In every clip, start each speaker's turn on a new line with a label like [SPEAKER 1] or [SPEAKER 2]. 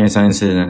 [SPEAKER 1] 因为上一次呢。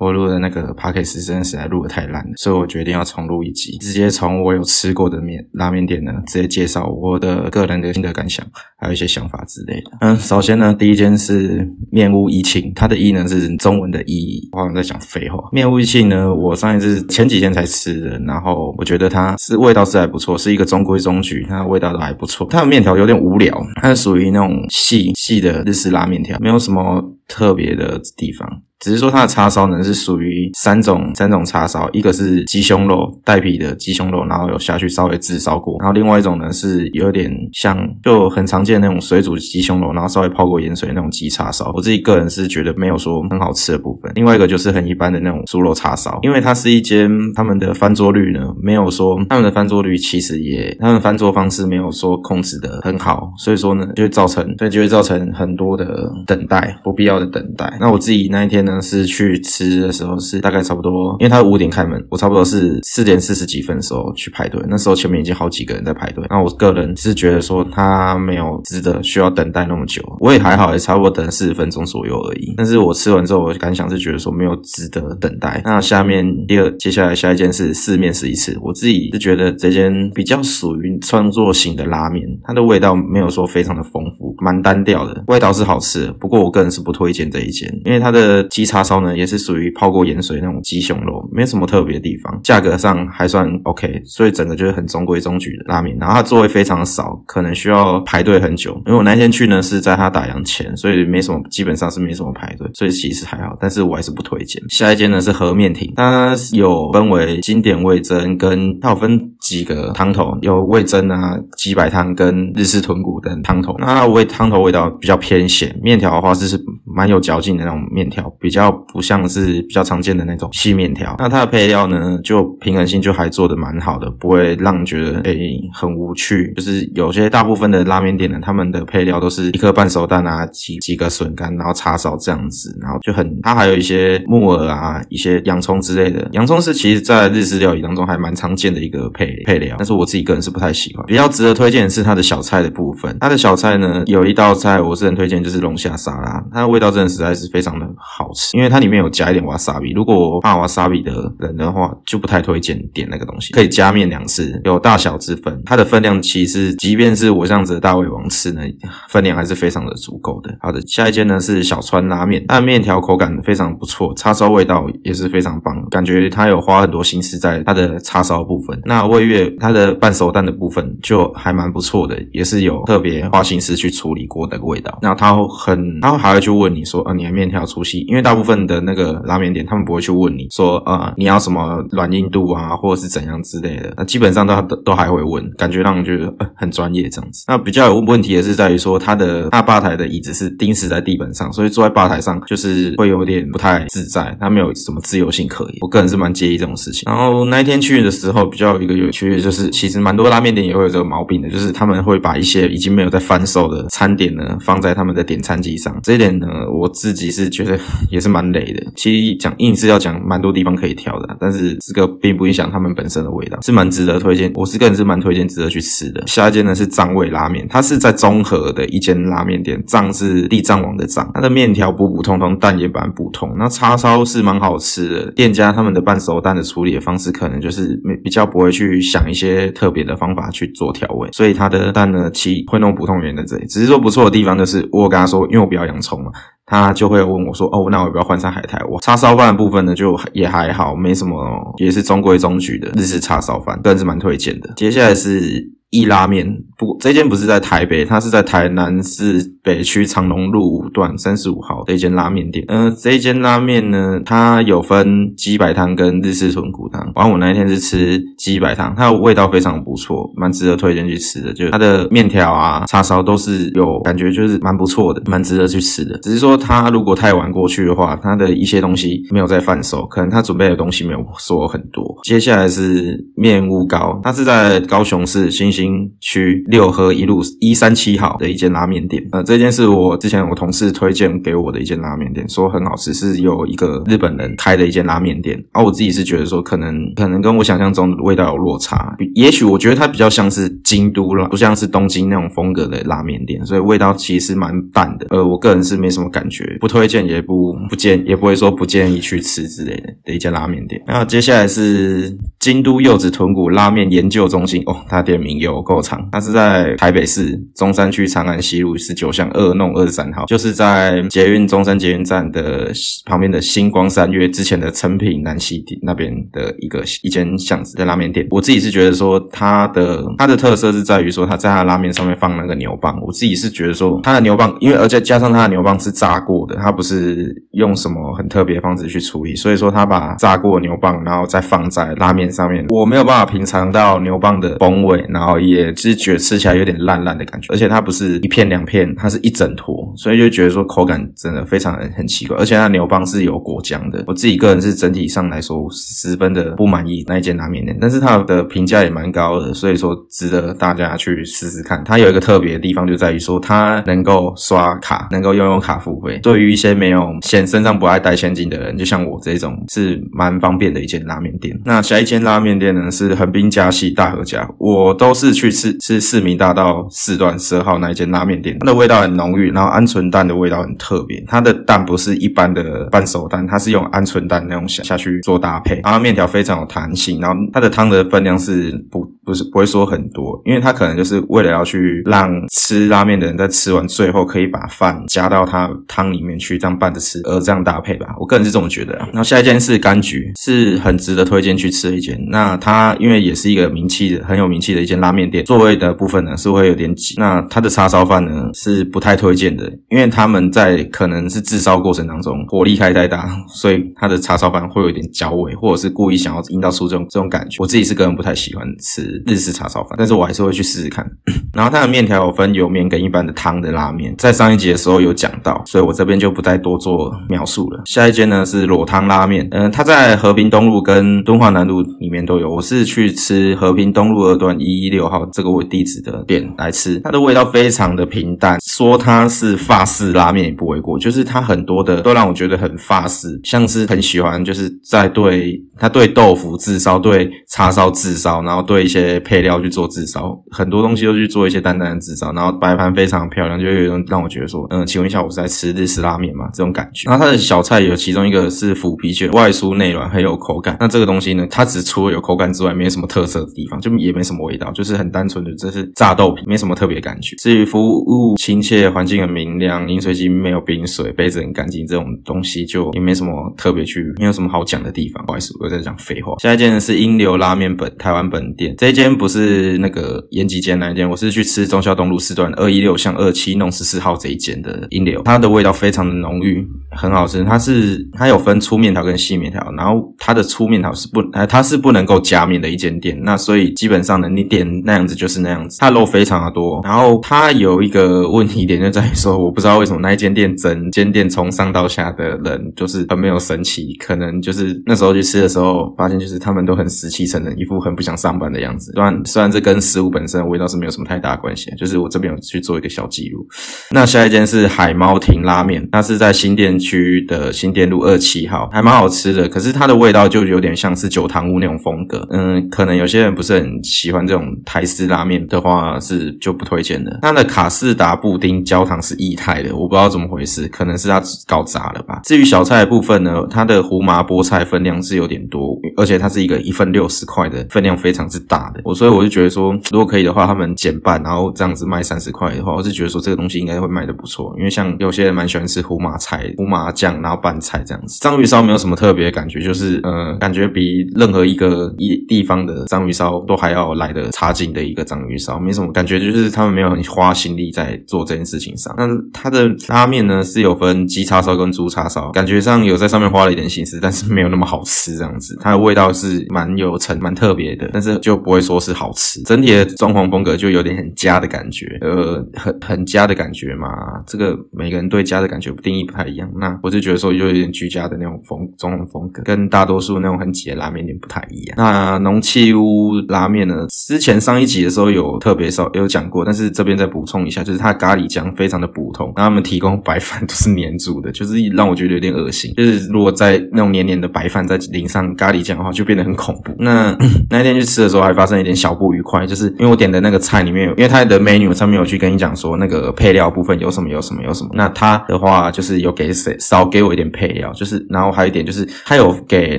[SPEAKER 1] 我录的那个 p o c k e t 真的实在录的太烂了，所以我决定要重录一集，直接从我有吃过的面拉面店呢，直接介绍我的个人的心得感想，还有一些想法之类的。嗯，首先呢，第一间是面屋一庆，它的“一”呢是中文的“一”，我好像在讲废话。面屋一庆呢，我上一次前几天才吃的，然后我觉得它是味道是还不错，是一个中规中矩，它的味道都还不错。它的面条有点无聊，它是属于那种细细的日式拉面条，没有什么特别的地方。只是说它的叉烧呢是属于三种三种叉烧，一个是鸡胸肉带皮的鸡胸肉，然后有下去稍微炙烧过，然后另外一种呢是有点像就很常见的那种水煮鸡胸肉，然后稍微泡过盐水那种鸡叉烧。我自己个人是觉得没有说很好吃的部分。另外一个就是很一般的那种猪肉叉烧，因为它是一间他们的翻桌率呢没有说他们的翻桌率其实也他们翻桌方式没有说控制的很好，所以说呢就会造成对就会造成很多的等待不必要的等待。那我自己那一天呢。是去吃的时候是大概差不多，因为他五点开门，我差不多是四点四十几分的时候去排队，那时候前面已经好几个人在排队。那我个人是觉得说他没有值得需要等待那么久，我也还好，也差不多等四十分钟左右而已。但是我吃完之后，我感想是觉得说没有值得等待。那下面第二，接下来下一件是四面试一次，我自己是觉得这间比较属于创作型的拉面，它的味道没有说非常的丰富，蛮单调的，味道是好吃，不过我个人是不推推荐这一间，因为它的鸡叉烧呢也是属于泡过盐水那种鸡胸肉，没什么特别的地方，价格上还算 OK，所以整个就是很中规中矩的拉面。然后它座位非常少，可能需要排队很久。因为我那天去呢是在它打烊前，所以没什么，基本上是没什么排队，所以其实还好。但是我还是不推荐。下一间呢是和面亭，它有分为经典味增跟它有分几个汤头，有味增啊、鸡白汤跟日式豚骨等汤头。那味汤头味道比较偏咸，面条的话就是蛮有嚼劲的那种面条，比较不像是比较常见的那种细面条。那它的配料呢，就平衡性就还做的蛮好的，不会让你觉得诶很无趣。就是有些大部分的拉面店呢，他们的配料都是一颗半熟蛋啊，几几个笋干，然后叉烧这样子，然后就很它还有一些木耳啊，一些洋葱之类的。洋葱是其实在日式料理当中还蛮常见的一个配配料，但是我自己个人是不太喜欢。比较值得推荐的是它的小菜的部分，它的小菜呢有一道菜我是很推荐，就是龙虾沙拉，它的味道真的实在是非常的好吃，因为它里面有加一点瓦萨比。如果怕瓦萨比的人的话，就不太推荐点那个东西。可以加面两次，有大小之分。它的分量其实，即便是我这样子的大胃王吃呢，分量还是非常的足够的。好的，下一间呢是小川拉面，它的面条口感非常不错，叉烧味道也是非常棒，感觉它有花很多心思在它的叉烧部分。那味月它的半熟蛋的部分就还蛮不错的，也是有特别花心思去处理过的味道。然后它很，它还会去问你说，呃，你的面条粗细？因为大部分的那个拉面店，他们不会去问你说，呃，你要什么软硬度啊，或者是怎样之类的。那基本上都都还会问，感觉让人觉得很专业这样子。那比较有问题的是在于说，他的大吧台的椅子是钉死在地板上，所以坐在吧台上就是会有点不太自在，他没有什么自由性可言。我个人是蛮介意这种事情。然后那一天去的时候，比较有一个有趣的就是，其实蛮多拉面店也会有这个毛病的，就是他们会把一些已经没有在翻售的餐点呢放在他们的点餐机上。这一点呢，我自己是觉得 也是蛮累的。其实讲硬是要讲蛮多地方可以挑的，但是这个并不影响他们本身的味道，是蛮值得推荐。我是个人是蛮推荐值得去吃的。下一间呢是藏味拉面，它是在中和的一间拉面店，藏是地藏王的藏。它的面条普普通通，蛋也蛮普通。那叉烧是蛮好吃的，店家他们的半熟蛋的处理的方式可能就是比较不会去想一些特别的方法去做调味，所以它的蛋呢其会弄普通圆在这里。只是说不错的地方就是我跟他说，因为我不要洋葱嘛。他就会问我说：“哦，那我要不要换上海苔？”我叉烧饭的部分呢，就也还好，没什么，也是中规中矩的日式叉烧饭，个人是蛮推荐的。接下来是。一拉面不，这间不是在台北，它是在台南市北区长隆路五段三十五号的一间拉面店。嗯，这一间拉面呢，它有分鸡白汤跟日式豚骨汤。完，我那一天是吃鸡白汤，它的味道非常不错，蛮值得推荐去吃的。就它的面条啊、叉烧都是有感觉，就是蛮不错的，蛮值得去吃的。只是说它如果太晚过去的话，它的一些东西没有在贩售，可能它准备的东西没有说很多。接下来是面屋糕，它是在高雄市新兴兴。心区六合一路一三七号的一间拉面店。呃，这间是我之前我同事推荐给我的一间拉面店，说很好吃，是有一个日本人开的一间拉面店。而我自己是觉得说，可能可能跟我想象中的味道有落差，也许我觉得它比较像是京都了，不像是东京那种风格的拉面店，所以味道其实蛮淡的。呃，我个人是没什么感觉，不推荐，也不不建，也不会说不建议去吃之类的的一间拉面店。那接下来是京都柚子豚骨拉面研究中心哦，它店名有有够长，它是在台北市中山区长安西路十九巷二弄二十三号，就是在捷运中山捷运站的旁边的星光三月之前的成品南西那边的一个一间巷子的拉面店。我自己是觉得说它的它的特色是在于说它在它拉面上面放那个牛蒡，我自己是觉得说它的牛蒡，因为而且加上它的牛蒡是炸过的，它不是用什么很特别的方式去处理，所以说它把炸过牛蒡然后再放在拉面上面，我没有办法品尝到牛蒡的风味，然后也是觉得吃起来有点烂烂的感觉，而且它不是一片两片，它是一整坨，所以就觉得说口感真的非常的很奇怪，而且它牛蒡是有果浆的，我自己个人是整体上来说十分的不满意那一间拉面店，但是它的评价也蛮高的，所以说值得大家去试试看。它有一个特别的地方就在于说它能够刷卡，能够拥有卡付费，对于一些没有现身上不爱带现金的人，就像我这种是蛮方便的一间拉面店。那下一间拉面店呢是横滨加系大和家，我都是去吃吃市民大道四段十二号那一间拉面店，它的味道很浓郁，然后鹌鹑蛋的味道很特别，它的蛋不是一般的半熟蛋，它是用鹌鹑蛋那种下下去做搭配，然后面条非常有弹性，然后它的汤的分量是不不是不会说很多，因为它可能就是为了要去让吃拉面的人在吃完最后可以把饭加到它汤里面去，这样拌着吃，而这样搭配吧，我个人是这么觉得。然后下一间是柑橘，是很值得推荐去吃的一间。那它因为也是一个名气的很有名气的一间拉面店，座位的部分呢是会有点挤。那它的叉烧饭呢是不太推荐的，因为他们在可能是制烧过程当中火力开太大，所以它的叉烧饭会有点焦味，或者是故意想要营造出这种这种感觉。我自己是个人不太喜欢吃日式叉烧饭，但是我还是会去试试看。然后它的面条有分油面跟一般的汤的拉面，在上一集的时候有讲到，所以我这边就不再多做描述了。下一间呢是裸汤拉面，嗯，它在和平东路跟敦化南路里面都有。我是去吃和平东路二段一一六号这个我地址的店来吃，它的味道非常的平淡，说它是法式拉面也不为过，就是它很多的都让我觉得很法式，像是很喜欢就是在对它对豆腐自烧，对叉烧自烧，然后对一些些配料去做自烧，很多东西都去做一些淡淡的自烧，然后摆盘非常漂亮，就有一种让我觉得说，嗯，请问一下，我是在吃日式拉面吗？这种感觉。然后它的小菜有其中一个是腐皮卷，外酥内软，很有口感。那这个东西呢，它只除了有口感之外，没有什么特色的地方，就也没什么味道，就是很单纯的，这是炸豆皮，没什么特别感觉。至于服务亲切，环境很明亮，饮水机没有冰水，杯子很干净，这种东西就也没什么特别去，没有什么好讲的地方。不好意思，我在讲废话。下一间是英流拉面本台湾本店，这这间不是那个延吉间那一间，我是去吃中孝东路四段二一六巷二七弄十四号这一间的一流，它的味道非常的浓郁，很好吃。它是它有分粗面条跟细面条，然后它的粗面条是不，呃，它是不能够加面的一间店。那所以基本上呢，你点那样子就是那样子，它肉非常的多。然后它有一个问题点就在于说，我不知道为什么那一间店整间店从上到下的人就是很没有神气，可能就是那时候去吃的时候发现就是他们都很死气沉沉，一副很不想上班的样子。虽然虽然这跟食物本身的味道是没有什么太大关系，就是我这边有去做一个小记录。那下一间是海猫亭拉面，那是在新店区的新店路二七号，还蛮好吃的。可是它的味道就有点像是酒堂屋那种风格，嗯，可能有些人不是很喜欢这种台式拉面的话，是就不推荐的。它的卡士达布丁焦糖是液态的，我不知道怎么回事，可能是它搞砸了吧。至于小菜部分呢，它的胡麻菠菜分量是有点多，而且它是一个一份六十块的分量，非常之大的。我所以我就觉得说，如果可以的话，他们减半，然后这样子卖三十块的话，我是觉得说这个东西应该会卖的不错。因为像有些人蛮喜欢吃胡麻菜、胡麻酱，然后拌菜这样子。章鱼烧没有什么特别的感觉，就是呃，感觉比任何一个一地方的章鱼烧都还要来的差劲的一个章鱼烧，没什么感觉，就是他们没有很花心力在做这件事情上。那它的拉面呢是有分鸡叉烧跟猪叉烧，感觉上有在上面花了一点心思，但是没有那么好吃这样子。它的味道是蛮有层、蛮特别的，但是就不会说是好吃。整体的装潢风格就有点很家的感觉，呃，很很家的感觉嘛。这个每个人对家的感觉定义不太一样。那我就觉得说就有点居家的那种风中统风格，跟大多数那种很挤的拉面店不太一样。那浓气屋拉面呢，之前上一集的时候有特别少有讲过，但是这边再补充一下，就是它咖喱酱非常的普通，然后他们提供白饭都是黏住的，就是让我觉得有点恶心。就是如果在那种黏黏的白饭再淋上咖喱酱的话，就变得很恐怖。那 那天去吃的时候还发生一点小不愉快，就是因为我点的那个菜里面有，因为它的 menu 上面有去跟你讲说那个配料部分有什么有什么有什么。那它的话就是有给谁少给我一点配料，就是然后还有一点就是它有给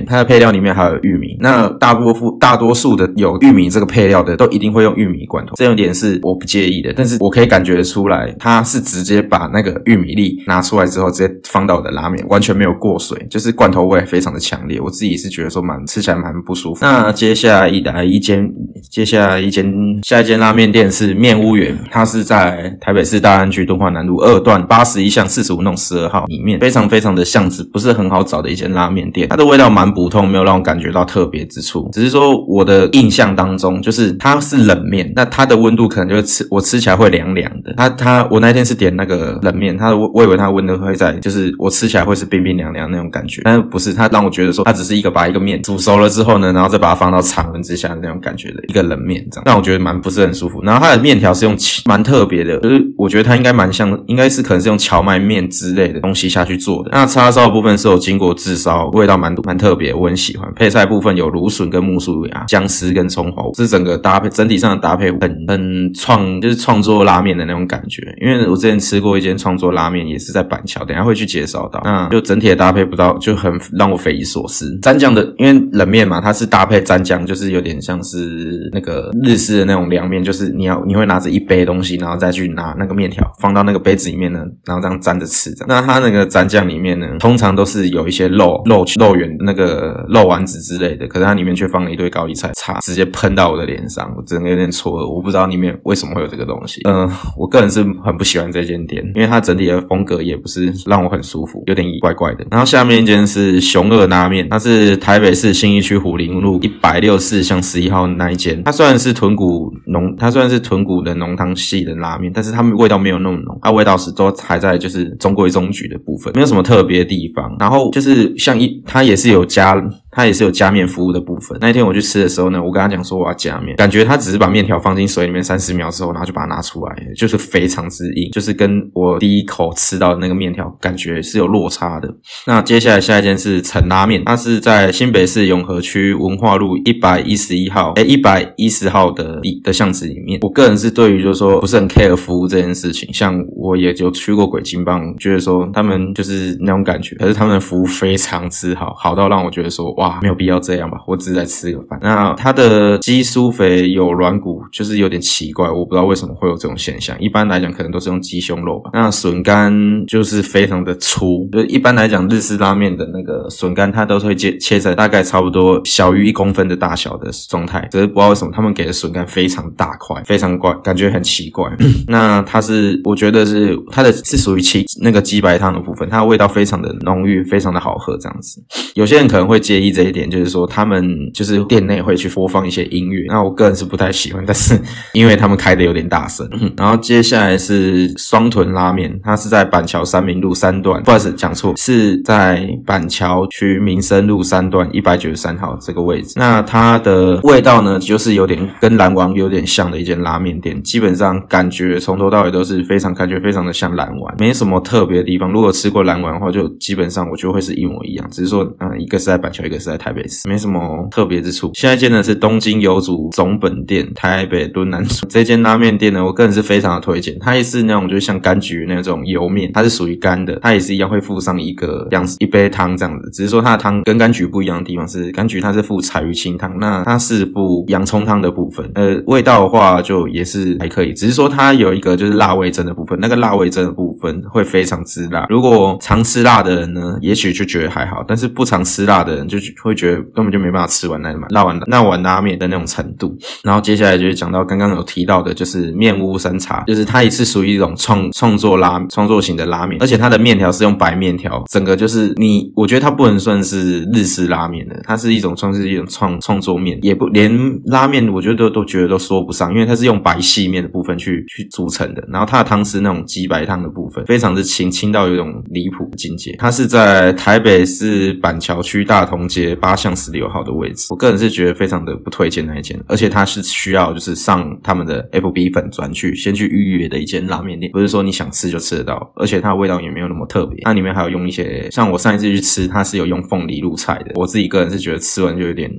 [SPEAKER 1] 它的配料里面还有玉米。那大多数大多数的有玉米这个配料的都一定会用玉米罐头，这一点是我不介意的。但是我可以感觉出来，它是直接把那个玉米粒拿出来之后，直接放到我的拉面，完全没有过水，就是罐头味非常的强烈。我自己是觉得说蛮吃起来蛮不舒服。那接下来一来一间，接下来一间下一间拉面店是面屋园，它是在台北市大安区敦化南路二段八十一巷四十五弄十二号里面，非常非常的巷子，不是很好找的一间拉面店。它的味道蛮普通，没有让我感觉到特别之处，只是说我的印象当中，就是它是冷面，那它的温度可能就是吃我吃起来会凉凉的。它它我那天是点那个冷面，它我我以为它温度会在，就是我吃起来会是冰冰凉凉那种感觉，但是不是，它让我觉得说它只是一个把一个面煮熟了之后呢，然后再把它放到常温之下的那种感觉的一个冷面，这样让我觉得蛮不是很舒服。然后它的面条是用蛮特别的，就是我觉得它应该蛮像，应该是可能是用荞麦面之类的东西下去去做的。那叉烧部分是有经过炙烧，味道蛮蛮特别，我很喜欢。配菜部分有芦笋跟木薯芽、姜丝跟葱花，这整个搭配整体上的搭配很很创，就是创作拉面的那种感觉。因为我之前吃过一间创作拉面，也是在板桥，等下会去介绍到。那就整体的搭配不到，就很让我匪夷所思。蘸酱的，因为冷面嘛，它是搭配蘸酱，就是有点像是那个日式的那种凉面，就是你要你会拿着一杯东西，然后再去拿那个面条放到那个杯子里面呢，然后这样蘸着吃。那它那个蘸酱里面呢，通常都是有一些肉肉肉圆那个肉丸子之类的，可是它里面却放了一堆高丽菜，擦直接喷到我的脸上，我整个有点错愕，我不知道里面为什么会有这个东西。嗯，我个人是很不喜欢这间店，因为它整体的风格也不是让我很舒服，有点怪怪的。然后下面一间是熊二拉面，它是台北市信义区虎林路一百六四巷十一号那一间。它虽然是豚骨浓，它虽然是豚骨的浓汤系的拉面，但是它们味道没有那么浓，它味道是都还在就是中规中矩的部分，没有什么特别地方。然后就是像一，它也是有加。它也是有加面服务的部分。那一天我去吃的时候呢，我跟他讲说我要加面，感觉他只是把面条放进水里面三十秒之后，然后就把它拿出来，就是非常之硬，就是跟我第一口吃到的那个面条感觉是有落差的。那接下来下一间是陈拉面，它是在新北市永和区文化路一百一十一号，哎，一百一十号的的巷子里面。我个人是对于就是说不是很 care 服务这件事情，像我也就去过鬼金棒，觉得说他们就是那种感觉，可是他们的服务非常之好，好到让我觉得说哇。哇，没有必要这样吧？我只是在吃个饭。那它的鸡酥肥有软骨，就是有点奇怪，我不知道为什么会有这种现象。一般来讲，可能都是用鸡胸肉吧。那笋干就是非常的粗，就一般来讲，日式拉面的那个笋干，它都会切切在大概差不多小于一公分的大小的状态。只是不知道为什么他们给的笋干非常大块，非常怪，感觉很奇怪。那它是，我觉得是它的是属于鸡那个鸡白汤的部分，它的味道非常的浓郁，非常的好喝。这样子，有些人可能会介意。这一点就是说，他们就是店内会去播放一些音乐，那我个人是不太喜欢，但是因为他们开的有点大声。然后接下来是双屯拉面，它是在板桥三民路三段，不好意思讲错，是在板桥区民生路三段一百九十三号这个位置。那它的味道呢，就是有点跟蓝王有点像的一间拉面店，基本上感觉从头到尾都是非常感觉非常的像蓝丸，没什么特别的地方。如果吃过蓝丸的话，就基本上我觉得会是一模一样，只是说嗯，一个是在板桥，一个。是在台北市，没什么特别之处。下一间呢是东京油组总本店，台北敦南处这间拉面店呢，我个人是非常的推荐。它也是那种就是像柑橘那种油面，它是属于干的，它也是一样会附上一个样子一杯汤这样子。只是说它的汤跟柑橘不一样的地方是，柑橘它是附柴鱼清汤，那它是附洋葱汤的部分。呃，味道的话就也是还可以，只是说它有一个就是辣味增的部分，那个辣味增的部分会非常之辣。如果常吃辣的人呢，也许就觉得还好，但是不常吃辣的人就。会觉得根本就没办法吃完那碗那碗那碗拉面的那种程度。然后接下来就是讲到刚刚有提到的，就是面屋山茶，就是它也是属于一种创创作拉创作型的拉面，而且它的面条是用白面条，整个就是你，我觉得它不能算是日式拉面的，它是一种算是一种创创作面，也不连拉面，我觉得都都觉得都说不上，因为它是用白细面的部分去去组成的。然后它的汤是那种鸡白汤的部分。非常之清清到有一种离谱的境界。它是在台北市板桥区大同街八巷十六号的位置。我个人是觉得非常的不推荐那一间，而且它是需要就是上他们的 FB 粉专去先去预约的一间拉面店，不是说你想吃就吃得到，而且它味道也没有那么特别。它里面还有用一些，像我上一次去吃，它是有用凤梨入菜的。我自己个人是觉得吃完就有点。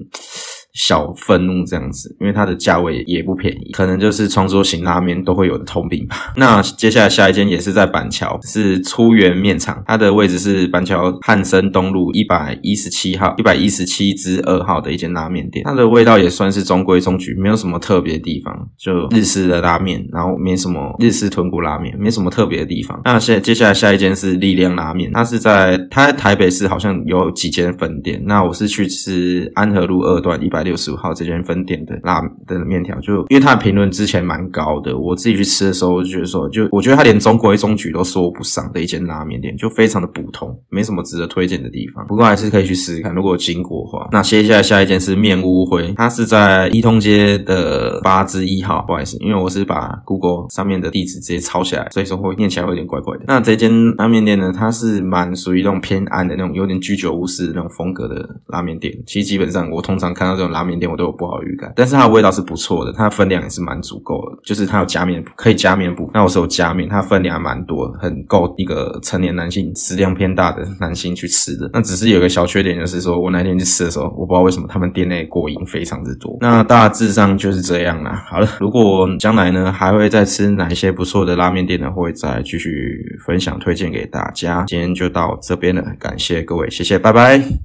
[SPEAKER 1] 小愤怒这样子，因为它的价位也不便宜，可能就是创作型拉面都会有的通病吧。那接下来下一间也是在板桥，是初原面厂，它的位置是板桥汉森东路一百一十七号、一百一十七之二号的一间拉面店。它的味道也算是中规中矩，没有什么特别的地方，就日式的拉面，然后没什么日式豚骨拉面，没什么特别的地方。那现接下来下一间是力量拉面，它是在它台北市好像有几间分店。那我是去吃安和路二段一百。六十五号这间分店的拉的面条，就因为它的评论之前蛮高的，我自己去吃的时候，就觉得说，就我觉得它连中规中矩都说不上的一间拉面店，就非常的普通，没什么值得推荐的地方。不过还是可以去试试看，如果经过的话。那接下来下一间是面屋灰，它是在一通街的八之一号，不好意思，因为我是把 Google 上面的地址直接抄下来，所以说会念起来会有点怪怪的。那这间拉面店呢，它是蛮属于那种偏暗的那种，有点居酒屋式的那种风格的拉面店。其实基本上我通常看到这种拉面店，我都有不好预感，但是它的味道是不错的，它的分量也是蛮足够的，就是它有加面可以加面部，那我是有加面，它分量还蛮多，很够一个成年男性食量偏大的男性去吃的。那只是有个小缺点，就是说我那天去吃的时候，我不知道为什么他们店内过瘾非常之多。那大致上就是这样啦。好了，如果将来呢还会再吃哪一些不错的拉面店呢，会再继续分享推荐给大家。今天就到这边了，感谢各位，谢谢，拜拜。